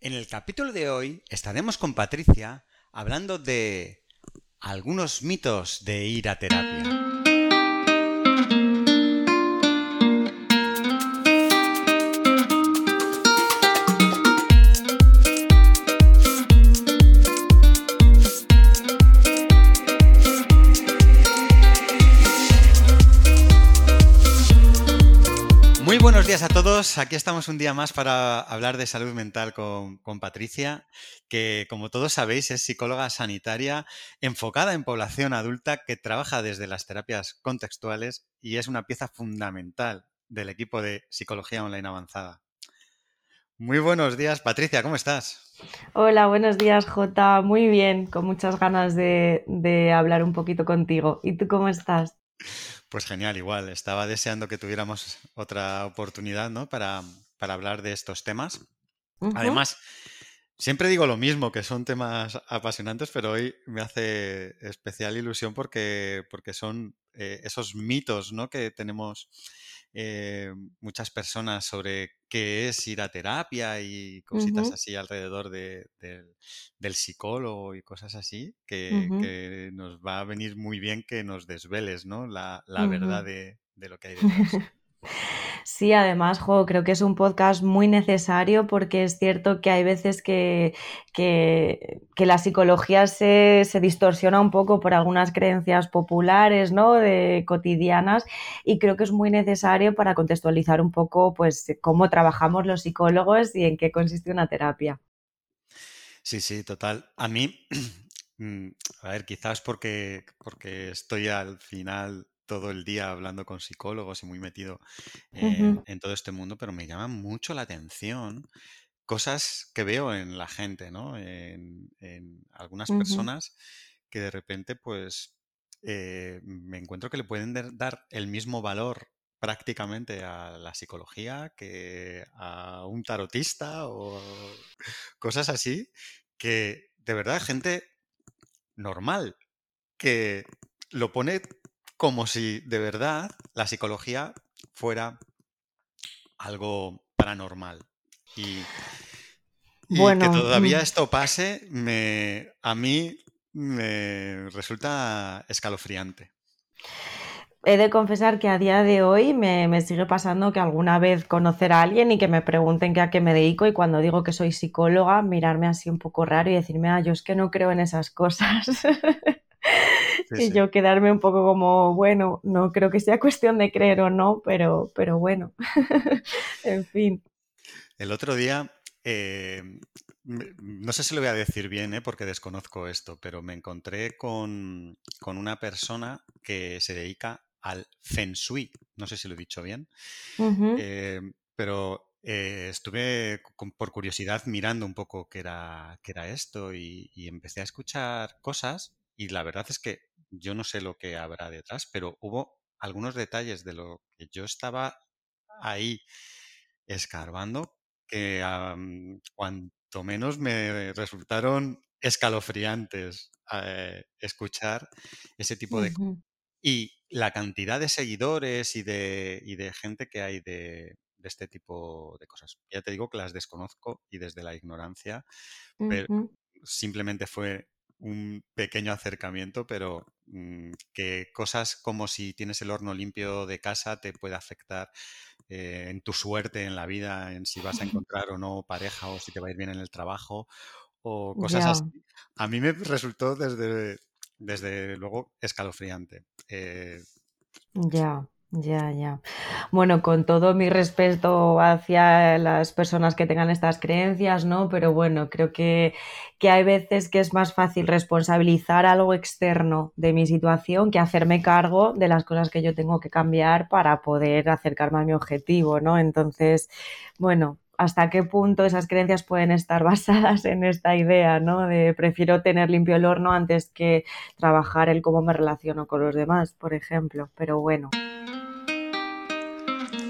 En el capítulo de hoy estaremos con Patricia hablando de algunos mitos de ir a terapia. Días a todos. Aquí estamos un día más para hablar de salud mental con, Patricia, que como todos sabéis es psicóloga sanitaria enfocada en población adulta que trabaja desde las terapias contextuales y es una pieza fundamental del equipo de psicología online avanzada. Muy buenos días, Patricia, ¿cómo estás? Hola, buenos días, Jota. Muy bien, con muchas ganas de, de hablar un poquito contigo. ¿Y tú cómo estás? Pues genial, igual. Estaba deseando que tuviéramos otra oportunidad, ¿no? Para, hablar de estos temas. Además, siempre digo lo mismo, que son temas apasionantes, pero hoy me hace especial ilusión porque, porque son eh, esos mitos, ¿no? Que tenemos eh, muchas personas sobre qué es ir a terapia y cositas así alrededor del psicólogo y cosas así, que, nos va a venir muy bien que nos desveles ¿no? la, verdad de, de, lo que hay detrás. Sí, además, jo, creo que es un podcast muy necesario porque es cierto que hay veces que, que, la psicología se, se, distorsiona un poco por algunas creencias populares, ¿no? De cotidianas y creo que es muy necesario para contextualizar un poco, pues, cómo trabajamos los psicólogos y en qué consiste una terapia. Sí, sí, total. A mí, mm, a ver, quizás porque, porque estoy al final todo el día hablando con psicólogos y muy metido en, todo este mundo, pero me llama mucho la atención cosas que veo en la gente, ¿no? En, algunas personas que de repente, pues, eh, me encuentro que le pueden dar el mismo valor prácticamente a la psicología que a un tarotista o cosas así, que de verdad gente normal que lo pone como si de verdad la psicología fuera algo paranormal. Y, que todavía mm. esto pase, me, a mí me resulta escalofriante. He de confesar que a día de hoy me, me, sigue pasando que alguna vez conocer a alguien y que me pregunten que a qué me dedico y cuando digo que soy psicóloga, mirarme así un poco raro y decirme, ah, yo es que no creo en esas cosas. y yo quedarme un poco como, bueno, no creo que sea cuestión de creer o no, pero, pero bueno, en fin. El otro día, eh, no sé si lo voy a decir bien, eh, porque desconozco esto, pero me encontré con, una persona que se dedica al Feng Shui. No sé si lo he dicho bien, eh, pero estuve por curiosidad mirando un poco qué era, qué era esto y, empecé a escuchar cosas y la verdad es que yo no sé lo que habrá detrás, pero hubo algunos detalles de lo que yo estaba ahí escarbando que cuanto menos me resultaron escalofriantes eh, escuchar ese tipo de. Y la cantidad de seguidores y de, de gente que hay de, este tipo de cosas. Ya te digo que las desconozco y desde la ignorancia, pero simplemente fue un pequeño acercamiento, pero mm, que cosas como si tienes el horno limpio de casa te puede afectar eh, en tu suerte en la vida, en si vas a encontrar o no pareja o si te va a ir bien en el trabajo o cosas así. A mí me resultó desde, desde luego escalofriante. Eh, ya. Ya, ya. Bueno, con todo mi respeto hacia las personas que tengan estas creencias, ¿no? Pero bueno, creo que, que hay veces que es más fácil responsabilizar algo externo de mi situación que hacerme cargo de las cosas que yo tengo que cambiar para poder acercarme a mi objetivo, ¿no? Entonces, bueno, hasta qué punto esas creencias pueden estar basadas en esta idea, ¿no? De prefiero tener limpio el horno antes que trabajar el cómo me relaciono con los demás, por ejemplo. Pero bueno.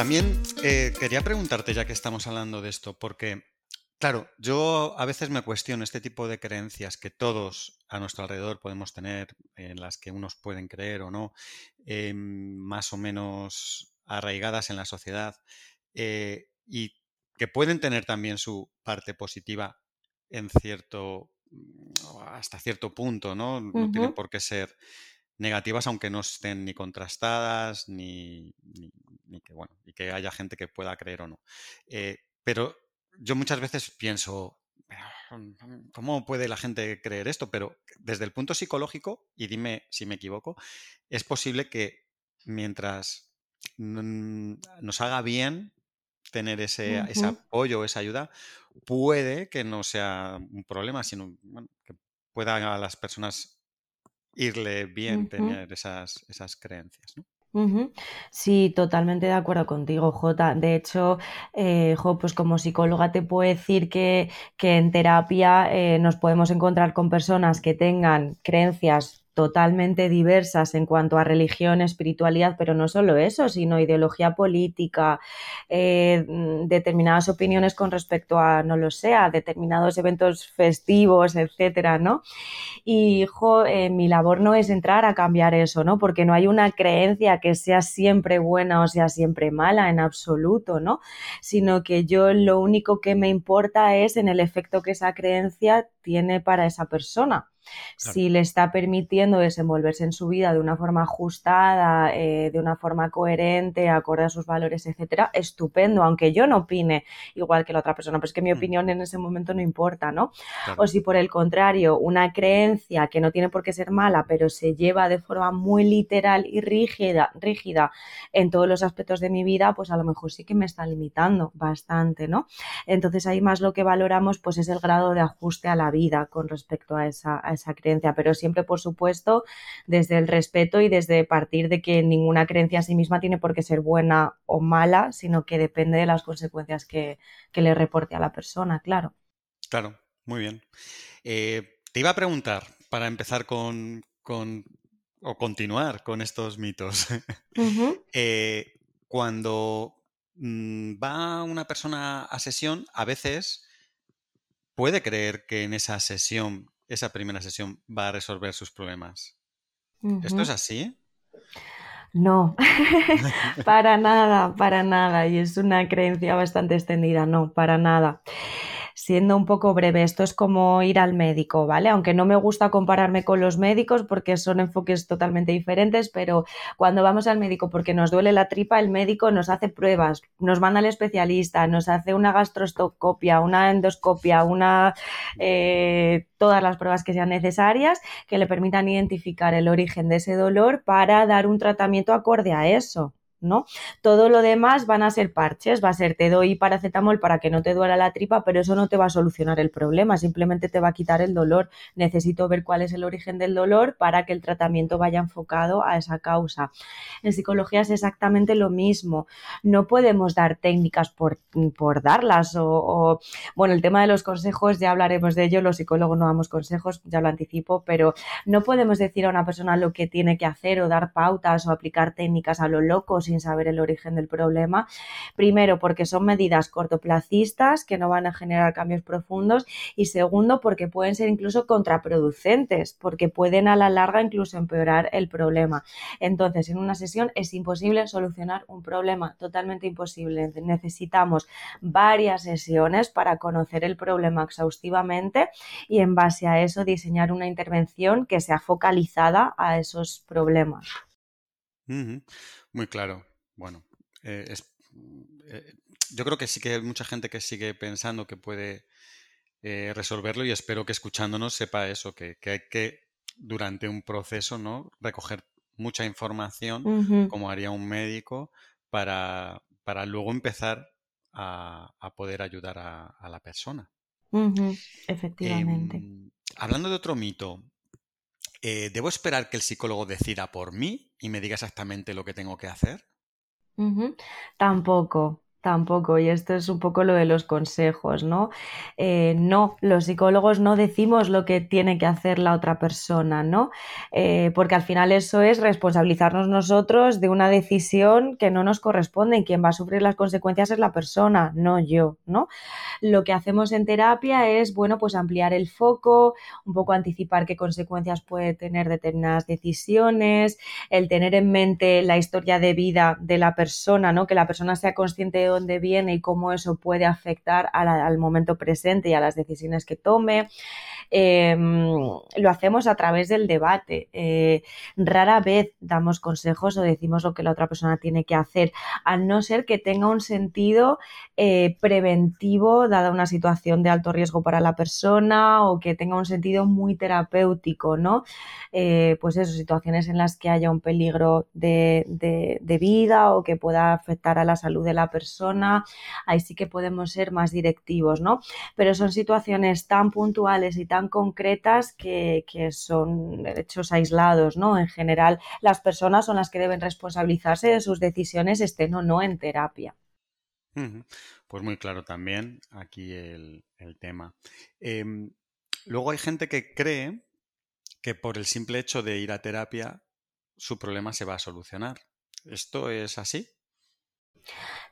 También eh, quería preguntarte, ya que estamos hablando de esto, porque, claro, yo a veces me cuestiono este tipo de creencias que todos a nuestro alrededor podemos tener, en las que unos pueden creer o no, em, más o menos arraigadas en la sociedad, eh, y que pueden tener también su parte positiva en cierto, mm, hasta cierto punto, ¿no? No tienen por qué ser negativas, aunque no estén ni contrastadas, ni, que, bueno, y que haya gente que pueda creer o no. Eh, pero yo muchas veces pienso, mm, ¿cómo puede la gente creer esto? Pero desde el punto psicológico, y dime si me equivoco, es posible que mientras nos haga bien tener ese, ese apoyo, esa ayuda, puede que no sea un problema, sino que pueda a las personas irle bien tener esas, esas creencias. Sí, totalmente de acuerdo contigo, Jota. De hecho, eh, pues como psicóloga te puedo decir que, que en terapia eh, nos podemos encontrar con personas que tengan creencias totalmente diversas en cuanto a religión, espiritualidad, pero no solo eso, sino ideología política, eh, mm, determinadas opiniones con respecto a, no lo sé, determinados eventos festivos, etcétera, ¿no? Y, hijo, eh, mi labor no es entrar a cambiar eso, ¿no? Porque no hay una creencia que sea siempre buena o sea siempre mala en absoluto, ¿no? Sino que yo lo único que me importa es en el efecto que esa creencia tiene para esa persona. Si le está permitiendo desenvolverse en su vida de una forma ajustada, eh, de una forma coherente, acorde a sus valores, etcétera, estupendo, aunque yo no opine igual que la otra persona, pues que mi mm. opinión en ese momento no importa, ¿no? O si por el contrario, una creencia que no tiene por qué ser mala, pero se lleva de forma muy literal y rígida, rígida en todos los aspectos de mi vida, pues a lo mejor sí que me está limitando bastante, ¿no? Entonces ahí más lo que valoramos pues es el grado de ajuste a la vida con respecto a esa esa creencia, pero siempre, por supuesto, desde el respeto y desde partir de que ninguna creencia a sí misma tiene por qué ser buena o mala, sino que depende de las consecuencias que, le reporte a la persona, claro. Claro, muy bien. Eh, te iba a preguntar, para empezar con, o continuar con estos mitos, eh, cuando mm, va una persona a sesión, a veces puede creer que en esa sesión esa primera sesión va a resolver sus problemas. ¿Esto es así? No, para nada, para nada. Y es una creencia bastante extendida, no, para nada siendo un poco breve, esto es como ir al médico, ¿vale? Aunque no me gusta compararme con los médicos porque son enfoques totalmente diferentes, pero cuando vamos al médico porque nos duele la tripa, el médico nos hace pruebas, nos manda al especialista, nos hace una gastroscopia, una endoscopia, una eh, todas las pruebas que sean necesarias que le permitan identificar el origen de ese dolor para dar un tratamiento acorde a eso. ¿No? Todo lo demás van a ser parches, va a ser te doy paracetamol para que no te duela la tripa, pero eso no te va a solucionar el problema, simplemente te va a quitar el dolor. Necesito ver cuál es el origen del dolor para que el tratamiento vaya enfocado a esa causa. En psicología es exactamente lo mismo. No podemos dar técnicas por, por darlas o, bueno, el tema de los consejos ya hablaremos de ello, los psicólogos no damos consejos, ya lo anticipo, pero no podemos decir a una persona lo que tiene que hacer o dar pautas o aplicar técnicas a lo loco sin saber el origen del problema. Primero, porque son medidas cortoplacistas que no van a generar cambios profundos y segundo, porque pueden ser incluso contraproducentes, porque pueden a la larga incluso empeorar el problema. Entonces, en una sesión es imposible solucionar un problema, totalmente imposible. Necesitamos varias sesiones para conocer el problema exhaustivamente y en base a eso diseñar una intervención que sea focalizada a esos problemas. Muy claro. Bueno, eh, eh, yo creo que sí que hay mucha gente que sigue pensando que puede eh, resolverlo y espero que escuchándonos sepa eso, que, hay que durante un proceso no recoger mucha información como haría un médico para, para luego empezar a, poder ayudar a, la persona. Efectivamente. Em, hablando de otro mito, ¿debo esperar que el psicólogo decida por mí y me diga exactamente lo que tengo que hacer? Tampoco, tampoco. Y esto es un poco lo de los consejos, ¿no? Eh, no, los psicólogos no decimos lo que tiene que hacer la otra persona, ¿no? Eh, porque al final eso es responsabilizarnos nosotros de una decisión que no nos corresponde quien va a sufrir las consecuencias es la persona, no yo, ¿no? Lo que hacemos en terapia es, bueno, pues ampliar el foco, un poco anticipar qué consecuencias puede tener determinadas decisiones, el tener en mente la historia de vida de la persona, ¿no? Que la persona sea consciente de dónde viene y cómo eso puede afectar al momento presente y a las decisiones que tome. Em, lo hacemos a través del debate. Eh, rara vez damos consejos o decimos lo que la otra persona tiene que hacer, a no ser que tenga un sentido eh, preventivo, dada una situación de alto riesgo para la persona o que tenga un sentido muy terapéutico, ¿no? Eh, pues eso, situaciones en las que haya un peligro de, de vida o que pueda afectar a la salud de la persona, ahí sí que podemos ser más directivos, ¿no? Pero son situaciones tan puntuales y tan concretas que, son hechos aislados, ¿no? En general, las personas son las que deben responsabilizarse de sus decisiones, estén o no en terapia. Pues muy claro también aquí el, tema. Em, luego hay gente que cree que por el simple hecho de ir a terapia su problema se va a solucionar. ¿Esto es así?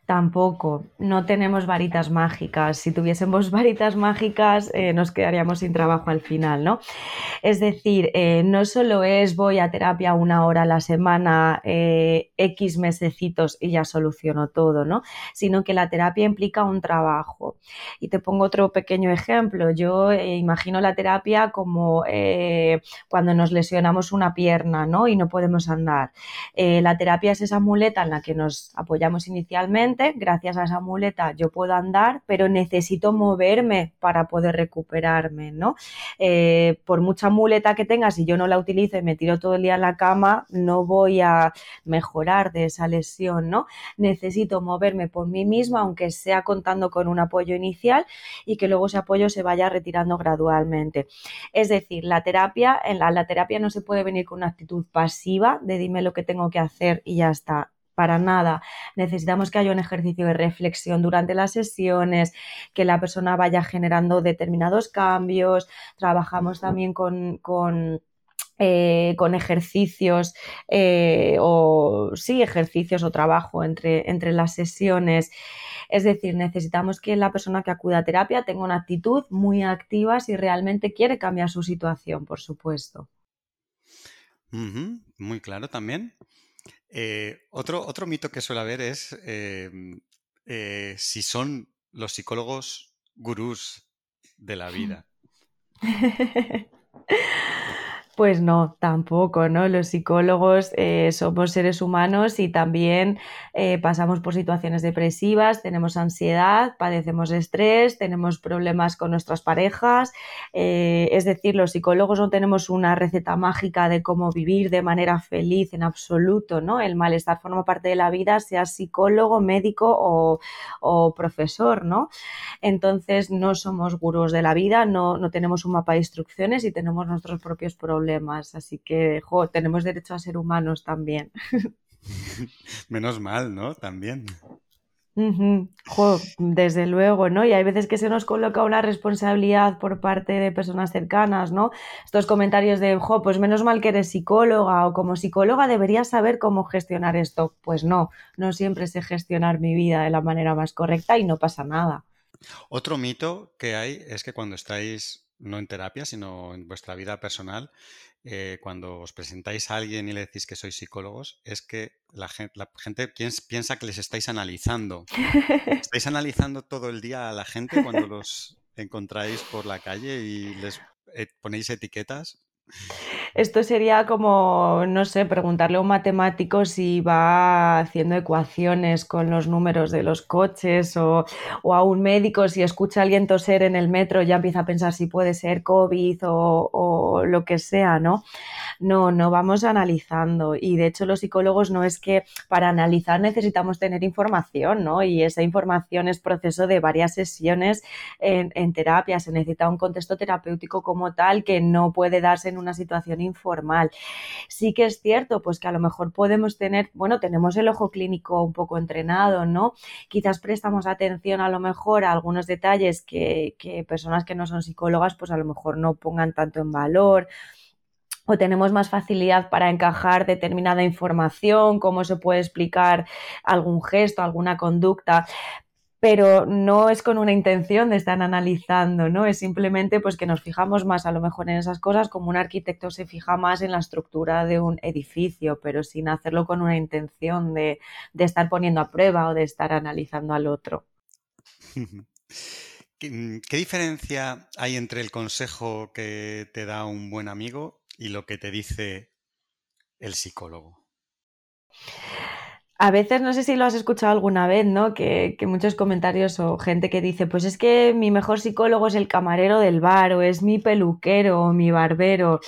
Tampoco, no tenemos varitas mágicas. Si tuviésemos varitas mágicas, eh, nos quedaríamos sin trabajo al final, ¿no? Es decir, eh, no solo es voy a terapia una hora a la semana, eh, X mesecitos y ya soluciono todo, ¿no? Sino que la terapia implica un trabajo. Y te pongo otro pequeño ejemplo. Yo imagino la terapia como cuando nos lesionamos una pierna, ¿no? Y no podemos andar. la terapia es esa muleta en la que nos apoyamos inicialmente gracias a esa muleta yo puedo andar, pero necesito moverme para poder recuperarme, ¿no? Eh, por mucha muleta que tenga, si yo no la utilizo y me tiro todo el día en la cama, no voy a mejorar de esa lesión, ¿no? Necesito moverme por mí misma, aunque sea contando con un apoyo inicial y que luego ese apoyo se vaya retirando gradualmente. Es decir, la terapia, en la terapia no se puede venir con una actitud pasiva de dime lo que tengo que hacer y ya está para nada. Necesitamos que haya un ejercicio de reflexión durante las sesiones, que la persona vaya generando determinados cambios. Trabajamos también con, con eh, ejercicios eh, o sí, ejercicios o trabajo entre, entre las sesiones. Es decir, necesitamos que la persona que acuda a terapia tenga una actitud muy activa si realmente quiere cambiar su situación, por supuesto. muy claro también. Eh, otro, otro mito que suele haber es em, eh, si son los psicólogos gurús de la vida. Pues no, tampoco, ¿no? Los psicólogos eh, somos seres humanos y también eh, pasamos por situaciones depresivas, tenemos ansiedad, padecemos estrés, tenemos problemas con nuestras parejas. Eh, es decir, los psicólogos no tenemos una receta mágica de cómo vivir de manera feliz en absoluto, ¿no? El malestar forma parte de la vida, sea psicólogo, médico o, profesor, ¿no? Entonces no somos gurús de la vida, no, no tenemos un mapa de instrucciones y tenemos nuestros propios problemas Así que, tenemos derecho a ser humanos también. Menos mal, ¿no? También. desde luego, ¿no? Y hay veces que se nos coloca una responsabilidad por parte de personas cercanas, ¿no? Estos comentarios de, jo, pues menos mal que eres psicóloga o como psicóloga deberías saber cómo gestionar esto. Pues no, no siempre sé gestionar mi vida de la manera más correcta y no pasa nada. Otro mito que hay es que cuando estáis no en terapia, sino en vuestra vida personal, eh, cuando os presentáis a alguien y le decís que sois psicólogos, es que la gente, la gente piensa que les estáis analizando. ¿Estáis analizando todo el día a la gente cuando los encontráis por la calle y les eh, ponéis etiquetas? Esto sería como, no sé, preguntarle a un matemático si va haciendo ecuaciones con los números de los coches o, a un médico si escucha a alguien toser en el metro ya empieza a pensar si puede ser COVID o, o lo que sea, ¿no? No, no vamos analizando y de hecho los psicólogos no es que para analizar necesitamos tener información, ¿no? Y esa información es proceso de varias sesiones en, en terapia, se necesita un contexto terapéutico como tal que no puede darse en una situación informal. Sí que es cierto, pues que a lo mejor podemos tener, bueno, tenemos el ojo clínico un poco entrenado, ¿no? Quizás prestamos atención a lo mejor a algunos detalles que, que personas que no son psicólogas, pues a lo mejor no pongan tanto en valor o tenemos más facilidad para encajar determinada información, cómo se puede explicar algún gesto, alguna conducta, pero no es con una intención de estar analizando, ¿no? Es simplemente pues que nos fijamos más a lo mejor en esas cosas como un arquitecto se fija más en la estructura de un edificio, pero sin hacerlo con una intención de, de estar poniendo a prueba o de estar analizando al otro. ¿Qué, diferencia hay entre el consejo que te da un buen amigo y lo que te dice el psicólogo? A veces, no sé si lo has escuchado alguna vez, ¿no? Que, que, muchos comentarios o gente que dice, pues es que mi mejor psicólogo es el camarero del bar o es mi peluquero o mi barbero.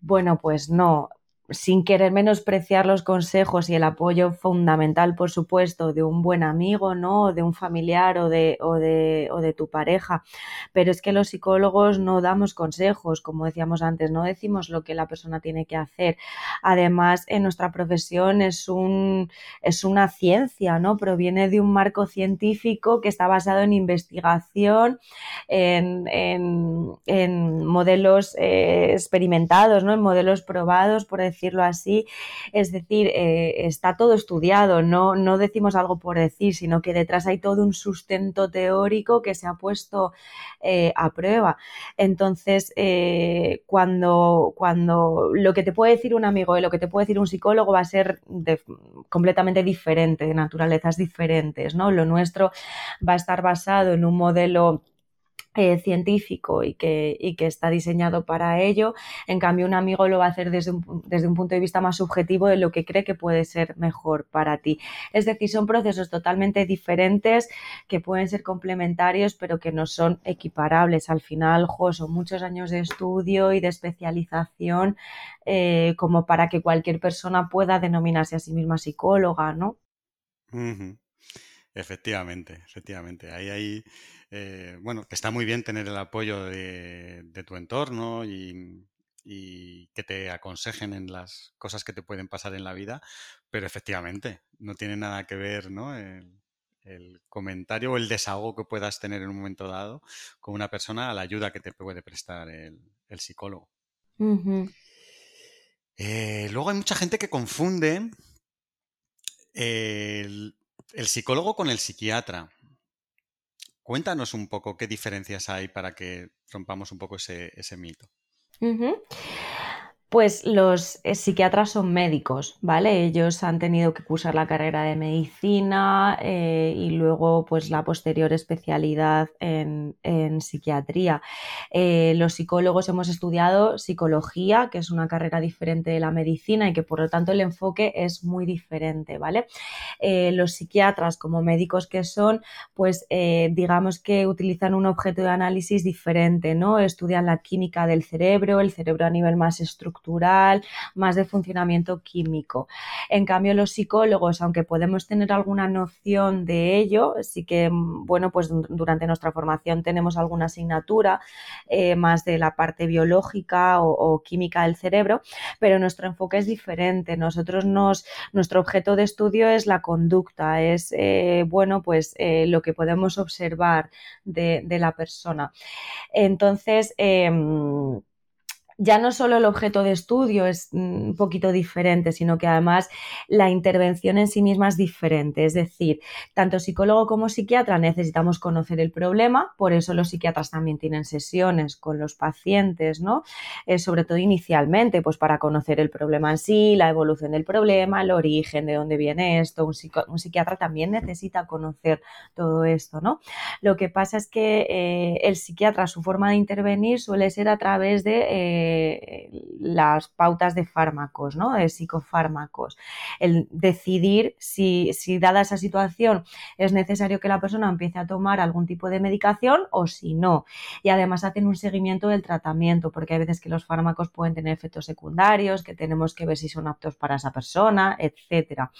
Bueno, pues no sin querer menospreciar los consejos y el apoyo fundamental, por supuesto, de un buen amigo, ¿no? de un familiar o de, o de, o de tu pareja. Pero es que los psicólogos no damos consejos, como decíamos antes, no decimos lo que la persona tiene que hacer. Además, en nuestra profesión es, un, es una ciencia, ¿no? Proviene de un marco científico que está basado en investigación, en, en, modelos eh, experimentados, ¿no? En modelos probados, por decirlo así. Es decir, eh, está todo estudiado, no, no decimos algo por decir, sino que detrás hay todo un sustento teórico que se ha puesto eh, a prueba. Entonces, eh, cuando, cuando lo que te puede decir un amigo y lo que te puede decir un psicólogo va a ser completamente diferente, de naturalezas diferentes, ¿no? Lo nuestro va a estar basado en un modelo eh, científico y que, y que, está diseñado para ello. En cambio, un amigo lo va a hacer desde un, desde un, punto de vista más subjetivo de lo que cree que puede ser mejor para ti. Es decir, son procesos totalmente diferentes que pueden ser complementarios, pero que no son equiparables. Al final, son muchos años de estudio y de especialización eh, como para que cualquier persona pueda denominarse a sí misma psicóloga, ¿no? Efectivamente, efectivamente. Ahí hay, eh, bueno, que está muy bien tener el apoyo de, tu entorno y, que te aconsejen en las cosas que te pueden pasar en la vida, pero efectivamente, no tiene nada que ver, ¿no? El, comentario o el desahogo que puedas tener en un momento dado con una persona a la ayuda que te puede prestar el, psicólogo. Eh, luego hay mucha gente que confunde el, el psicólogo con el psiquiatra. Cuéntanos un poco qué diferencias hay para que rompamos un poco ese, mito. Pues los eh, psiquiatras son médicos, ¿vale? Ellos han tenido que cursar la carrera de medicina eh, y luego pues la posterior especialidad en, psiquiatría. Eh, los psicólogos hemos estudiado psicología, que es una carrera diferente de la medicina y que por lo tanto el enfoque es muy diferente, ¿vale? los psiquiatras como médicos que son, pues digamos que utilizan un objeto de análisis diferente, ¿no? Estudian la química del cerebro, el cerebro a nivel más estructural más de funcionamiento químico. En cambio, los psicólogos, aunque podemos tener alguna noción de ello, sí que, mm, bueno, pues durante nuestra formación tenemos alguna asignatura eh, más de la parte biológica o, química del cerebro, pero nuestro enfoque es diferente. Nosotros nos, nuestro objeto de estudio es la conducta, es, eh, bueno, pues eh, lo que podemos observar de, de la persona. Entonces, em, ya no solo el objeto de estudio es mm, un poquito diferente, sino que además la intervención en sí misma es diferente. Es decir, tanto psicólogo como psiquiatra necesitamos conocer el problema, por eso los psiquiatras también tienen sesiones con los pacientes, ¿no? Eh, sobre todo inicialmente, pues para conocer el problema en sí, la evolución del problema, el origen, de dónde viene esto. Un, psiquiatra también necesita conocer todo esto, ¿no? Lo que pasa es que eh, el psiquiatra, su forma de intervenir suele ser a través de eh, las pautas de fármacos, ¿no? De psicofármacos. El decidir si, si dada esa situación es necesario que la persona empiece a tomar algún tipo de medicación o si no. Y además hacen un seguimiento del tratamiento, porque hay veces que los fármacos pueden tener efectos secundarios, que tenemos que ver si son aptos para esa persona, etcétera.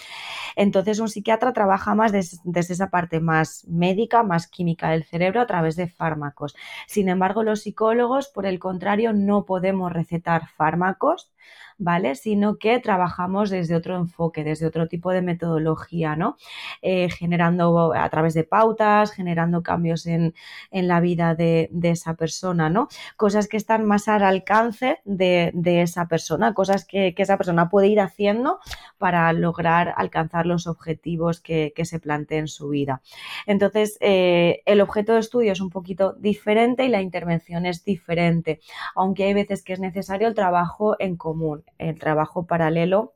Entonces, un psiquiatra trabaja más desde esa parte más médica, más química del cerebro a través de fármacos. Sin embargo, los psicólogos, por el contrario, no podemos queremos recetar fármacos, ¿vale? Sino que trabajamos desde otro enfoque, desde otro tipo de metodología, ¿no? Eh, generando a través de pautas, generando cambios en, la vida de, esa persona, ¿no? Cosas que están más al alcance de, esa persona, cosas que, esa persona puede ir haciendo para lograr alcanzar los objetivos que, se plantee en su vida. Entonces, eh, el objeto de estudio es un poquito diferente y la intervención es diferente, aunque hay veces que es necesario el trabajo en común el trabajo paralelo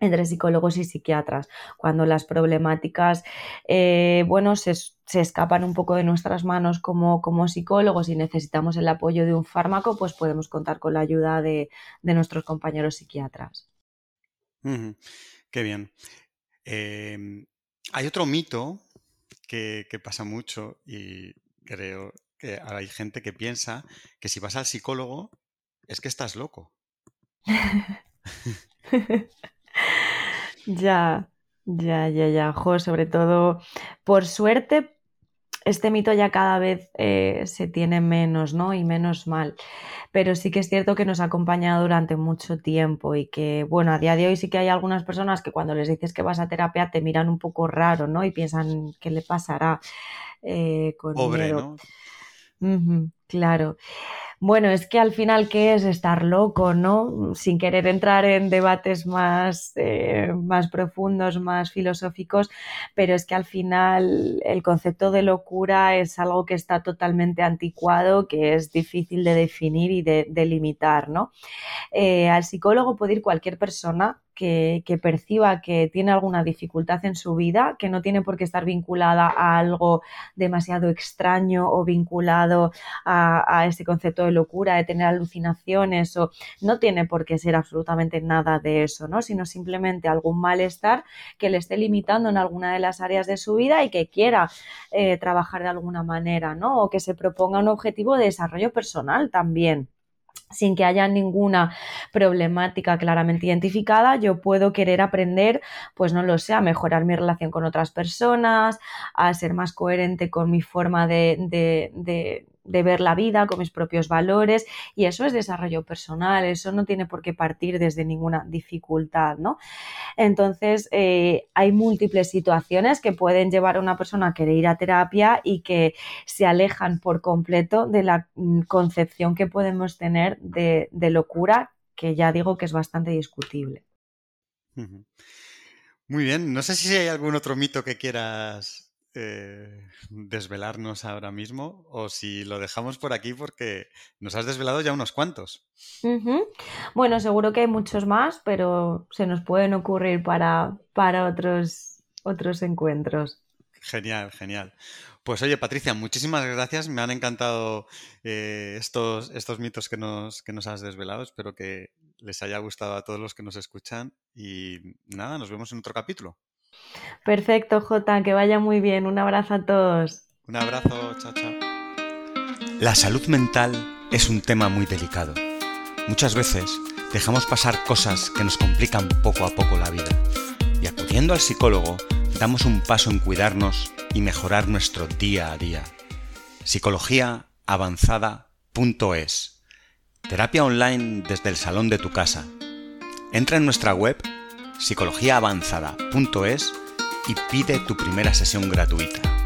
entre psicólogos y psiquiatras, cuando las problemáticas, eh, bueno, se, escapan un poco de nuestras manos como, como, psicólogos y necesitamos el apoyo de un fármaco, pues podemos contar con la ayuda de, nuestros compañeros psiquiatras. Qué bien. Em, hay otro mito que pasa mucho y creo que hay gente que piensa que si vas al psicólogo es que estás loco. Ya, ya, ya, ya. Jo, sobre todo, por suerte, este mito ya cada vez eh, se tiene menos, ¿no? Y menos mal. Pero sí que es cierto que nos ha acompañado durante mucho tiempo y que, bueno, a día de hoy sí que hay algunas personas que cuando les dices que vas a terapia te miran un poco raro, ¿no? Y piensan qué le pasará eh, con Pobre, ¿no? claro. Bueno, es que al final, ¿qué es estar loco, no? Sin querer entrar en debates más, eh, más profundos, más filosóficos, pero es que al final el concepto de locura es algo que está totalmente anticuado, que es difícil de definir y de, limitar, ¿no? Eh, al psicólogo puede ir cualquier persona que, perciba que tiene alguna dificultad en su vida, que no tiene por qué estar vinculada a algo demasiado extraño o vinculado a, a ese concepto de locura, de tener alucinaciones o no tiene por qué ser absolutamente nada de eso, ¿no? Sino simplemente algún malestar que le esté limitando en alguna de las áreas de su vida y que quiera eh, trabajar de alguna manera, ¿no? O que se proponga un objetivo de desarrollo personal también sin que haya ninguna problemática claramente identificada, yo puedo querer aprender, pues no lo sé, a mejorar mi relación con otras personas, a ser más coherente con mi forma de, ver la vida con mis propios valores y eso es desarrollo personal, eso no tiene por qué partir desde ninguna dificultad, ¿no? Entonces, eh, hay múltiples situaciones que pueden llevar a una persona a querer ir a terapia y que se alejan por completo de la mm, concepción que podemos tener de, locura, que ya digo que es bastante discutible. Muy bien, no sé si hay algún otro mito que quieras eh, desvelarnos ahora mismo o si lo dejamos por aquí porque nos has desvelado ya unos cuantos. Bueno, seguro que hay muchos más, pero se nos pueden ocurrir para, para otros, otros encuentros. Genial, genial. Pues oye, Patricia, muchísimas gracias. Me han encantado eh, estos, estos mitos que nos, que nos has desvelado. Espero que les haya gustado a todos los que nos escuchan. Y nada, nos vemos en otro capítulo. Perfecto, Jota, que vaya muy bien. Un abrazo a todos. Un abrazo, chao, chao. La salud mental es un tema muy delicado. Muchas veces dejamos pasar cosas que nos complican poco a poco la vida. Y acudiendo al psicólogo, damos un paso en cuidarnos y mejorar nuestro día a día. Psicologiaavanzada.es Terapia online desde el salón de tu casa. Entra en nuestra web psicologiaavanzada.es y pide tu primera sesión gratuita.